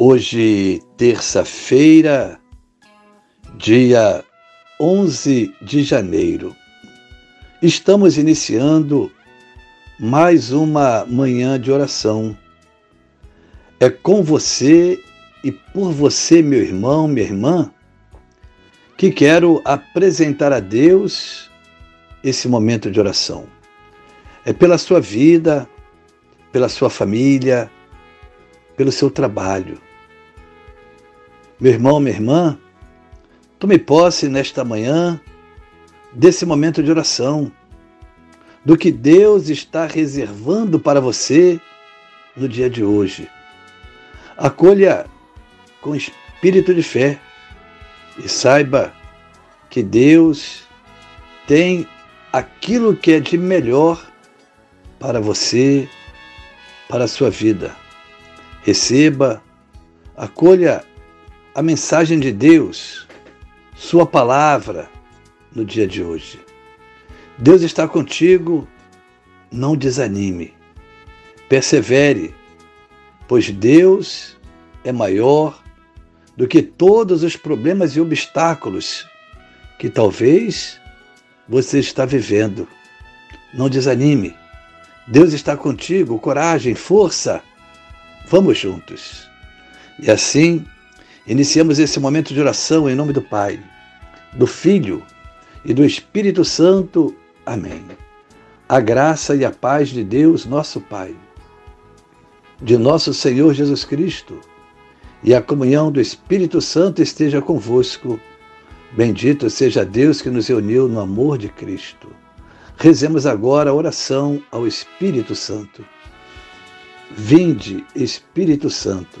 Hoje, terça-feira, dia 11 de janeiro. Estamos iniciando mais uma manhã de oração. É com você e por você, meu irmão, minha irmã, que quero apresentar a Deus esse momento de oração. É pela sua vida, pela sua família, pelo seu trabalho meu irmão, minha irmã, tome posse nesta manhã desse momento de oração, do que Deus está reservando para você no dia de hoje. Acolha com espírito de fé e saiba que Deus tem aquilo que é de melhor para você, para a sua vida. Receba, acolha a mensagem de Deus, Sua palavra no dia de hoje. Deus está contigo, não desanime, persevere, pois Deus é maior do que todos os problemas e obstáculos que talvez você está vivendo. Não desanime. Deus está contigo, coragem, força. Vamos juntos. E assim, Iniciamos esse momento de oração em nome do Pai, do Filho e do Espírito Santo. Amém. A graça e a paz de Deus, nosso Pai, de nosso Senhor Jesus Cristo e a comunhão do Espírito Santo esteja convosco. Bendito seja Deus que nos uniu no amor de Cristo. Rezemos agora a oração ao Espírito Santo. Vinde, Espírito Santo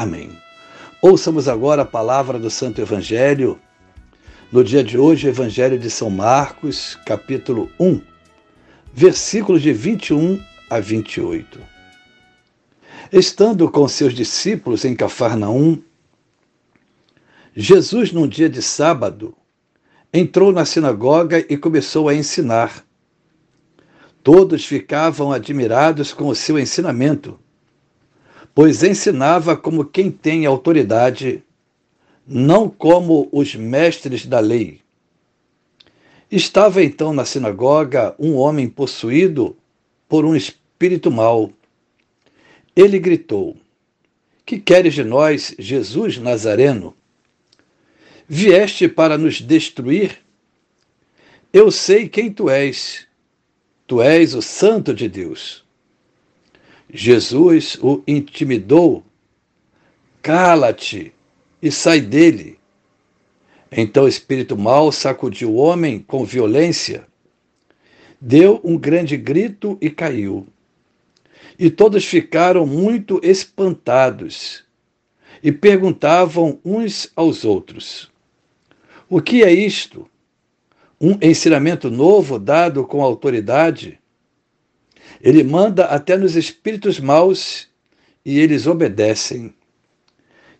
Amém. Ouçamos agora a palavra do Santo Evangelho. No dia de hoje, Evangelho de São Marcos, capítulo 1, versículos de 21 a 28. Estando com seus discípulos em Cafarnaum, Jesus, num dia de sábado, entrou na sinagoga e começou a ensinar. Todos ficavam admirados com o seu ensinamento pois ensinava como quem tem autoridade, não como os mestres da lei. Estava então na sinagoga um homem possuído por um espírito mau. Ele gritou: Que queres de nós, Jesus Nazareno? Vieste para nos destruir? Eu sei quem tu és. Tu és o Santo de Deus. Jesus o intimidou: Cala-te e sai dele. Então o espírito mau sacudiu o homem com violência, deu um grande grito e caiu. E todos ficaram muito espantados e perguntavam uns aos outros: O que é isto? Um ensinamento novo dado com autoridade? Ele manda até nos espíritos maus e eles obedecem.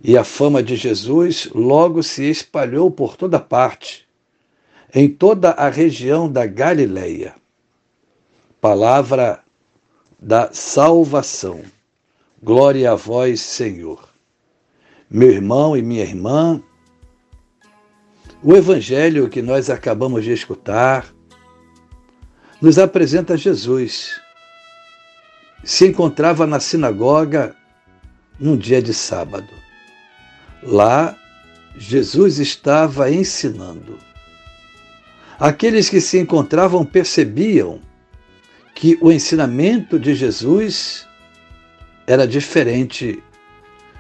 E a fama de Jesus logo se espalhou por toda parte, em toda a região da Galileia. Palavra da salvação. Glória a vós, Senhor. Meu irmão e minha irmã, o evangelho que nós acabamos de escutar nos apresenta Jesus se encontrava na sinagoga num dia de sábado. Lá, Jesus estava ensinando. Aqueles que se encontravam percebiam que o ensinamento de Jesus era diferente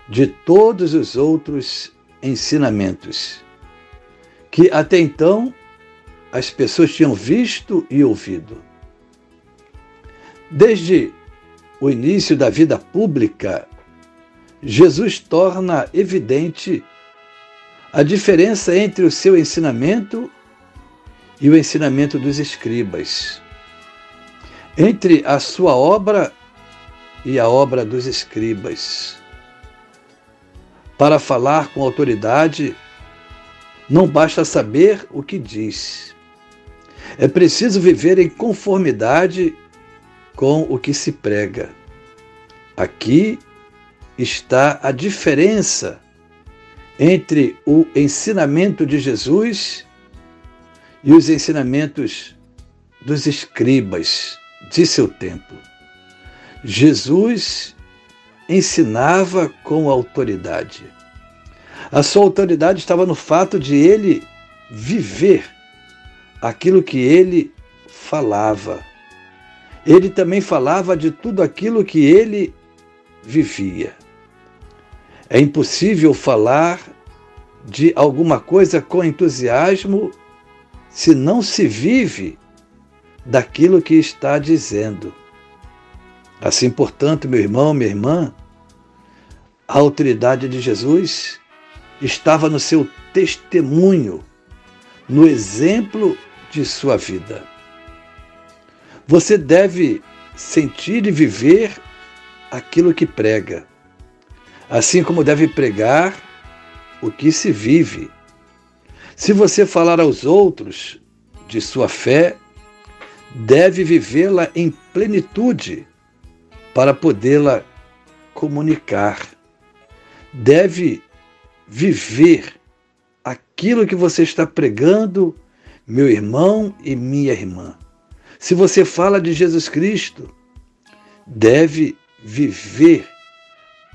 de todos os outros ensinamentos que até então as pessoas tinham visto e ouvido. Desde o início da vida pública, Jesus torna evidente a diferença entre o seu ensinamento e o ensinamento dos escribas, entre a sua obra e a obra dos escribas. Para falar com autoridade, não basta saber o que diz. É preciso viver em conformidade com o que se prega. Aqui está a diferença entre o ensinamento de Jesus e os ensinamentos dos escribas de seu tempo. Jesus ensinava com autoridade. A sua autoridade estava no fato de ele viver aquilo que ele falava. Ele também falava de tudo aquilo que ele vivia. É impossível falar de alguma coisa com entusiasmo se não se vive daquilo que está dizendo. Assim, portanto, meu irmão, minha irmã, a autoridade de Jesus estava no seu testemunho, no exemplo de sua vida. Você deve sentir e viver aquilo que prega assim como deve pregar o que se vive. Se você falar aos outros de sua fé, deve vivê-la em plenitude para podê-la comunicar. Deve viver aquilo que você está pregando, meu irmão e minha irmã. Se você fala de Jesus Cristo, deve viver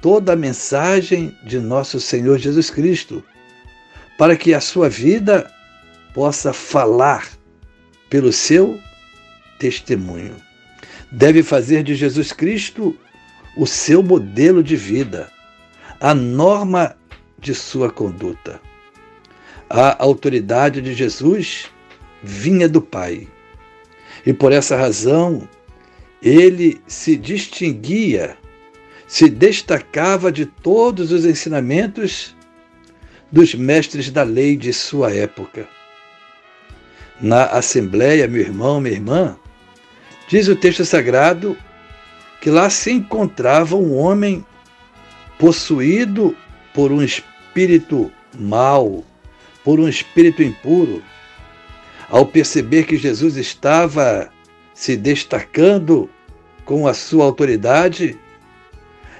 toda a mensagem de nosso Senhor Jesus Cristo, para que a sua vida possa falar pelo seu testemunho. Deve fazer de Jesus Cristo o seu modelo de vida, a norma de sua conduta. A autoridade de Jesus vinha do Pai. E por essa razão, ele se distinguia se destacava de todos os ensinamentos dos mestres da lei de sua época. Na Assembleia, meu irmão, minha irmã, diz o texto sagrado que lá se encontrava um homem possuído por um espírito mau, por um espírito impuro. Ao perceber que Jesus estava se destacando com a sua autoridade,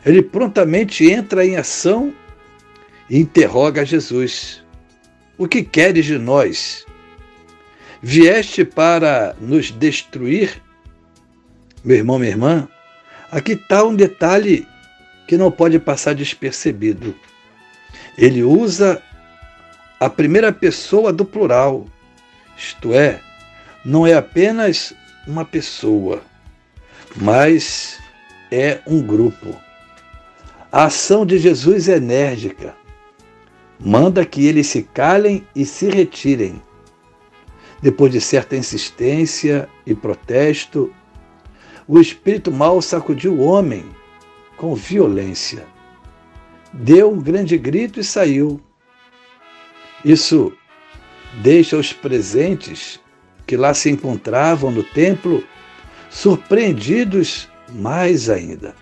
ele prontamente entra em ação e interroga Jesus: O que queres de nós? Vieste para nos destruir? Meu irmão, minha irmã, aqui está um detalhe que não pode passar despercebido. Ele usa a primeira pessoa do plural, isto é, não é apenas uma pessoa, mas é um grupo. A ação de Jesus é enérgica. Manda que eles se calem e se retirem. Depois de certa insistência e protesto, o espírito mau sacudiu o homem com violência. Deu um grande grito e saiu. Isso deixa os presentes que lá se encontravam no templo surpreendidos mais ainda.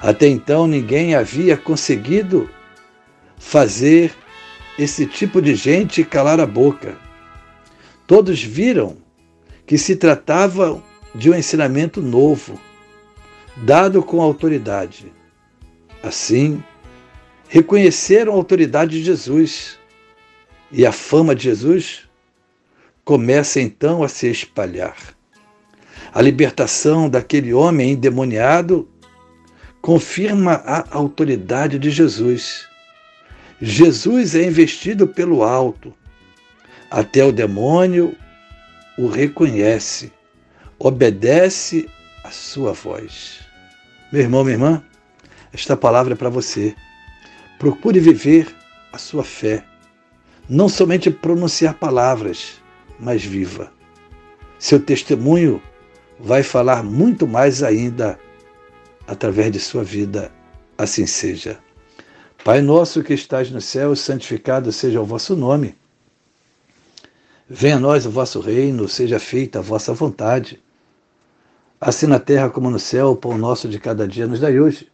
Até então ninguém havia conseguido fazer esse tipo de gente calar a boca. Todos viram que se tratava de um ensinamento novo, dado com autoridade. Assim, reconheceram a autoridade de Jesus e a fama de Jesus começa então a se espalhar. A libertação daquele homem endemoniado confirma a autoridade de Jesus. Jesus é investido pelo alto. Até o demônio o reconhece, obedece a sua voz. Meu irmão, minha irmã, esta palavra é para você. Procure viver a sua fé. Não somente pronunciar palavras, mas viva. Seu testemunho vai falar muito mais ainda através de sua vida. Assim seja. Pai nosso que estás no céu, santificado seja o vosso nome. Venha a nós o vosso reino, seja feita a vossa vontade. Assim na terra como no céu, o pão nosso de cada dia nos dai hoje.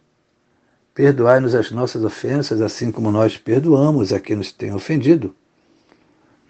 Perdoai-nos as nossas ofensas, assim como nós perdoamos a quem nos tem ofendido.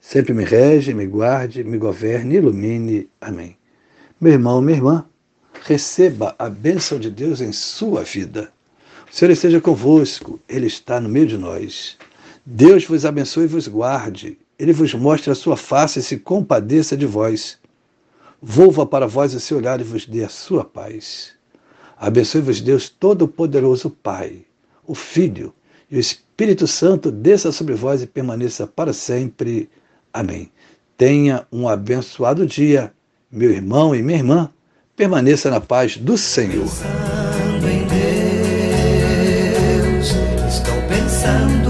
sempre me rege, me guarde, me governe, ilumine. Amém. Meu irmão, minha irmã, receba a bênção de Deus em sua vida. O Senhor esteja convosco, Ele está no meio de nós. Deus vos abençoe e vos guarde. Ele vos mostre a sua face e se compadeça de vós. Volva para vós o seu olhar e vos dê a sua paz. Abençoe-vos Deus Todo-Poderoso Pai, o Filho e o Espírito Santo desça sobre vós e permaneça para sempre. Amém. Tenha um abençoado dia, meu irmão e minha irmã permaneça na paz do Senhor. Pensando em Deus, estou pensando.